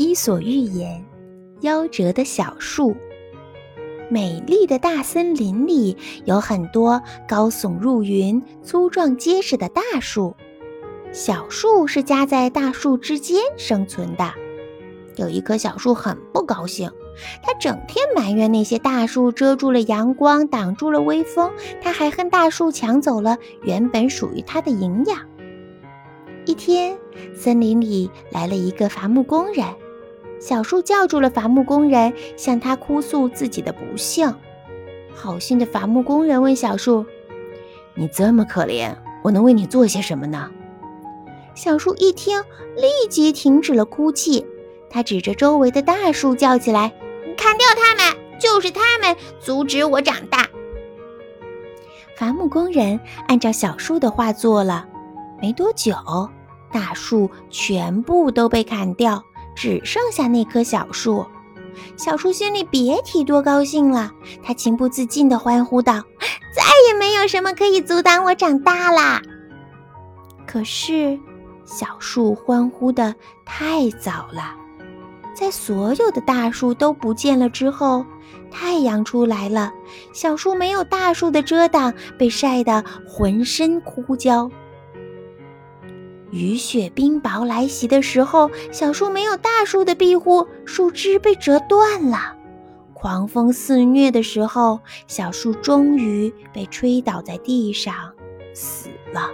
伊索寓言：夭折的小树。美丽的大森林里有很多高耸入云、粗壮结实的大树，小树是夹在大树之间生存的。有一棵小树很不高兴，它整天埋怨那些大树遮住了阳光，挡住了微风。它还恨大树抢走了原本属于它的营养。一天，森林里来了一个伐木工人。小树叫住了伐木工人，向他哭诉自己的不幸。好心的伐木工人问小树：“你这么可怜，我能为你做些什么呢？”小树一听，立即停止了哭泣。他指着周围的大树叫起来：“砍掉它们！就是他们阻止我长大！”伐木工人按照小树的话做了。没多久，大树全部都被砍掉。只剩下那棵小树，小树心里别提多高兴了。他情不自禁地欢呼道：“再也没有什么可以阻挡我长大啦！”可是，小树欢呼的太早了。在所有的大树都不见了之后，太阳出来了，小树没有大树的遮挡，被晒得浑身枯焦。雨雪冰雹来袭的时候，小树没有大树的庇护，树枝被折断了；狂风肆虐的时候，小树终于被吹倒在地上，死了。